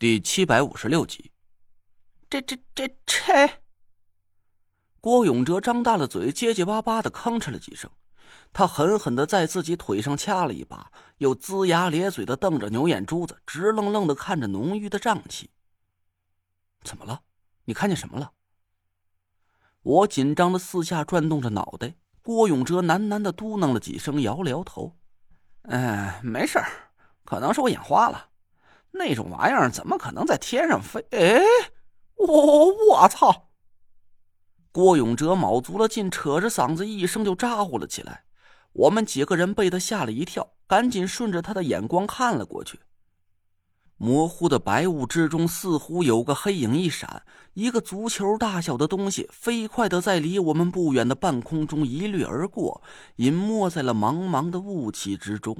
第七百五十六集，这这这这！郭永哲张大了嘴，结结巴巴的吭哧了几声。他狠狠的在自己腿上掐了一把，又龇牙咧嘴的瞪着牛眼珠子，直愣愣的看着浓郁的瘴气。怎么了？你看见什么了？我紧张的四下转动着脑袋。郭永哲喃喃的嘟囔了几声，摇了摇头：“嗯，没事儿，可能是我眼花了。”那种玩意儿怎么可能在天上飞？哎，我我操！郭永哲卯足了劲，扯着嗓子一声就咋呼了起来。我们几个人被他吓了一跳，赶紧顺着他的眼光看了过去。模糊的白雾之中，似乎有个黑影一闪，一个足球大小的东西飞快的在离我们不远的半空中一掠而过，隐没在了茫茫的雾气之中。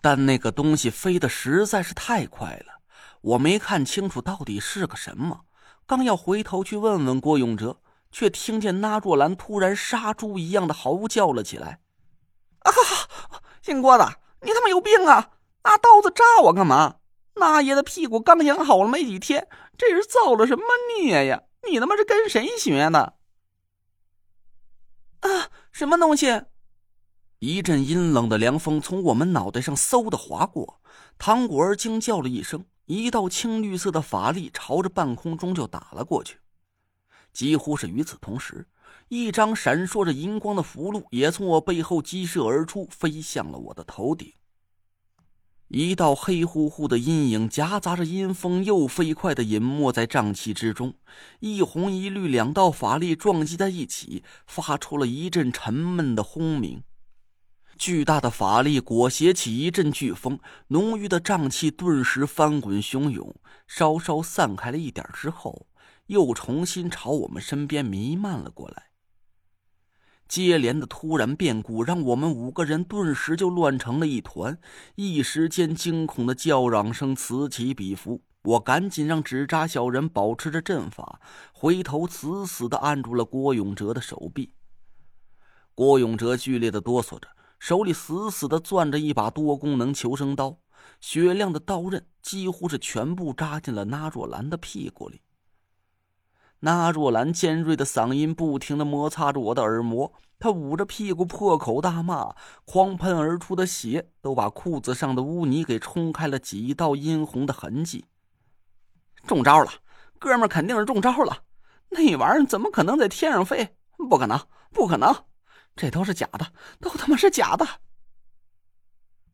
但那个东西飞得实在是太快了，我没看清楚到底是个什么。刚要回头去问问郭永哲，却听见那若兰突然杀猪一样的嚎叫了起来：“啊，姓郭的，你他妈有病啊！拿刀子扎我干嘛？那爷的屁股刚养好了没几天，这是造了什么孽呀？你他妈是跟谁学的？啊，什么东西？”一阵阴冷的凉风从我们脑袋上嗖的划过，唐果儿惊叫了一声，一道青绿色的法力朝着半空中就打了过去。几乎是与此同时，一张闪烁着银光的符箓也从我背后激射而出，飞向了我的头顶。一道黑乎乎的阴影夹杂着阴风，又飞快的隐没在瘴气之中。一红一绿两道法力撞击在一起，发出了一阵沉闷的轰鸣。巨大的法力裹挟起一阵飓风，浓郁的瘴气顿时翻滚汹涌，稍稍散开了一点之后，又重新朝我们身边弥漫了过来。接连的突然变故让我们五个人顿时就乱成了一团，一时间惊恐的叫嚷声此起彼伏。我赶紧让纸扎小人保持着阵法，回头死死的按住了郭永哲的手臂。郭永哲剧烈的哆嗦着。手里死死的攥着一把多功能求生刀，雪亮的刀刃几乎是全部扎进了那若兰的屁股里。那若兰尖锐的嗓音不停的摩擦着我的耳膜，她捂着屁股破口大骂，狂喷而出的血都把裤子上的污泥给冲开了几道殷红的痕迹。中招了，哥们肯定是中招了。那玩意儿怎么可能在天上飞？不可能，不可能！这都是假的，都他妈是假的！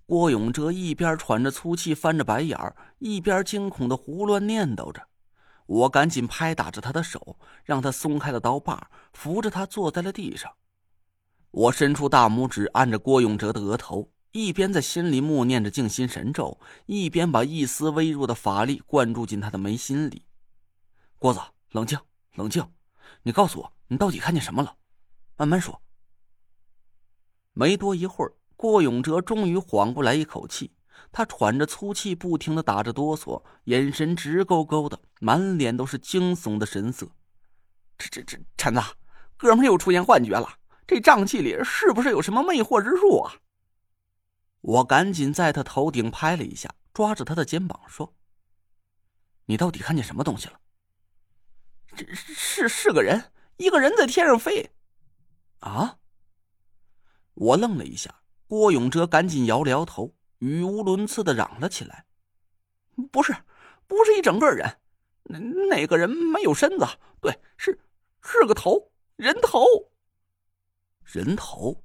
郭永哲一边喘着粗气，翻着白眼儿，一边惊恐的胡乱念叨着。我赶紧拍打着他的手，让他松开了刀把，扶着他坐在了地上。我伸出大拇指按着郭永哲的额头，一边在心里默念着静心神咒，一边把一丝微弱的法力灌注进他的眉心里。郭子，冷静，冷静！你告诉我，你到底看见什么了？慢慢说。没多一会儿，郭永哲终于缓过来一口气。他喘着粗气，不停的打着哆嗦，眼神直勾勾的，满脸都是惊悚的神色。这、这、这，陈子，哥们又出现幻觉了。这瘴气里是不是有什么魅惑之术啊？我赶紧在他头顶拍了一下，抓着他的肩膀说：“你到底看见什么东西了？”这是是个人，一个人在天上飞。啊？我愣了一下，郭永哲赶紧摇了摇头，语无伦次的嚷了起来：“不是，不是一整个人，那那个人没有身子，对，是是个头，人头。人头！”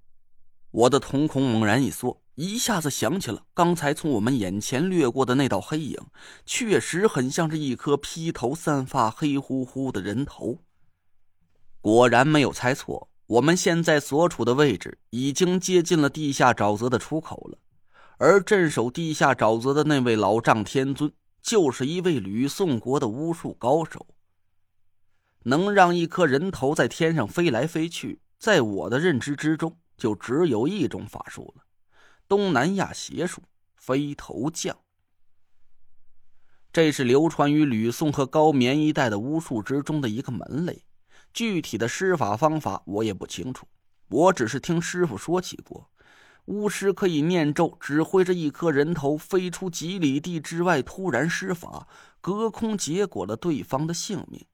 我的瞳孔猛然一缩，一下子想起了刚才从我们眼前掠过的那道黑影，确实很像是一颗披头散发、黑乎乎的人头。果然没有猜错。我们现在所处的位置已经接近了地下沼泽的出口了，而镇守地下沼泽的那位老丈天尊，就是一位吕宋国的巫术高手。能让一颗人头在天上飞来飞去，在我的认知之中，就只有一种法术了——东南亚邪术飞头降。这是流传于吕宋和高棉一带的巫术之中的一个门类。具体的施法方法我也不清楚，我只是听师傅说起过。巫师可以念咒，指挥着一颗人头飞出几里地之外，突然施法，隔空结果了对方的性命。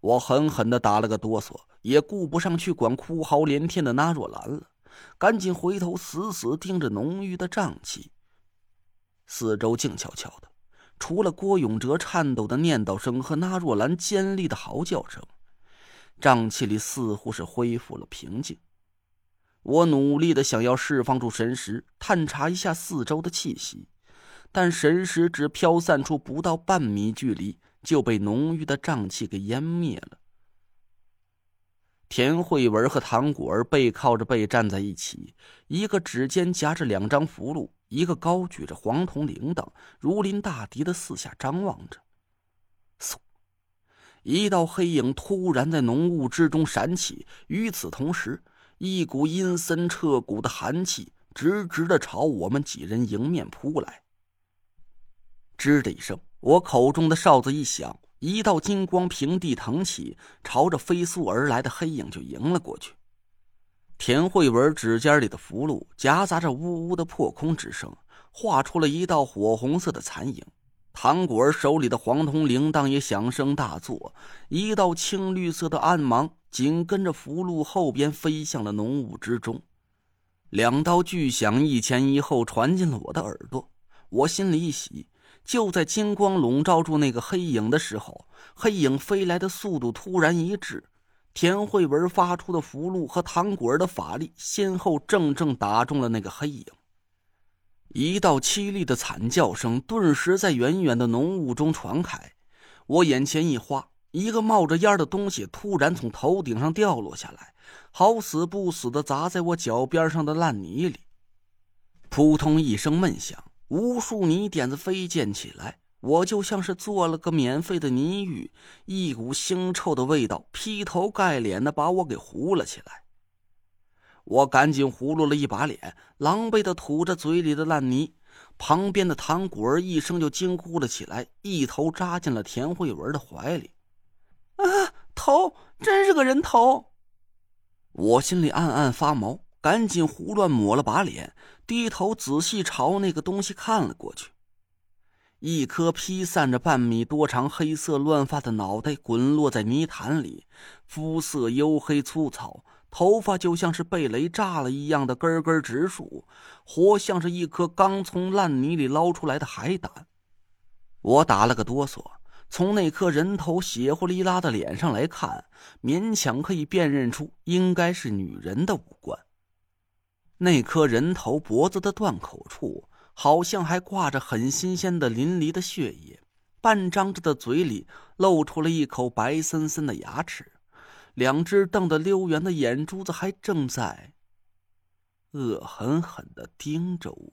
我狠狠的打了个哆嗦，也顾不上去管哭嚎连天的纳若兰了，赶紧回头死死盯着浓郁的瘴气。四周静悄悄的，除了郭永哲颤抖的念叨声和纳若兰尖利的嚎叫声，瘴气里似乎是恢复了平静。我努力的想要释放出神识，探查一下四周的气息，但神识只飘散出不到半米距离，就被浓郁的瘴气给湮灭了。田慧文和唐果儿背靠着背站在一起，一个指尖夹着两张符箓，一个高举着黄铜铃铛，如临大敌的四下张望着。嗖，一道黑影突然在浓雾之中闪起，与此同时。一股阴森彻骨的寒气直直的朝我们几人迎面扑来。吱的一声，我口中的哨子一响，一道金光平地腾起，朝着飞速而来的黑影就迎了过去。田慧文指尖里的符箓夹杂着呜呜的破空之声，画出了一道火红色的残影。唐果儿手里的黄铜铃铛也响声大作，一道青绿色的暗芒紧跟着符箓后边飞向了浓雾之中。两道巨响一前一后传进了我的耳朵，我心里一喜。就在金光笼罩住那个黑影的时候，黑影飞来的速度突然一滞，田慧文发出的符箓和唐果儿的法力先后正正打中了那个黑影。一道凄厉的惨叫声顿时在远远的浓雾中传开，我眼前一花，一个冒着烟的东西突然从头顶上掉落下来，好死不死的砸在我脚边上的烂泥里。扑通一声闷响，无数泥点子飞溅起来，我就像是做了个免费的泥浴，一股腥臭的味道劈头盖脸的把我给糊了起来。我赶紧糊弄了一把脸，狼狈的吐着嘴里的烂泥。旁边的唐果儿一声就惊呼了起来，一头扎进了田慧文的怀里。啊，头，真是个人头！我心里暗暗发毛，赶紧胡乱抹了把脸，低头仔细朝那个东西看了过去。一颗披散着半米多长黑色乱发的脑袋滚落在泥潭里，肤色黝黑粗糙。头发就像是被雷炸了一样的根根直竖，活像是一颗刚从烂泥里捞出来的海胆。我打了个哆嗦，从那颗人头血乎哩拉的脸上来看，勉强可以辨认出应该是女人的五官。那颗人头脖子的断口处，好像还挂着很新鲜的淋漓的血液，半张着的嘴里露出了一口白森森的牙齿。两只瞪得溜圆的眼珠子还正在恶狠狠的盯着我。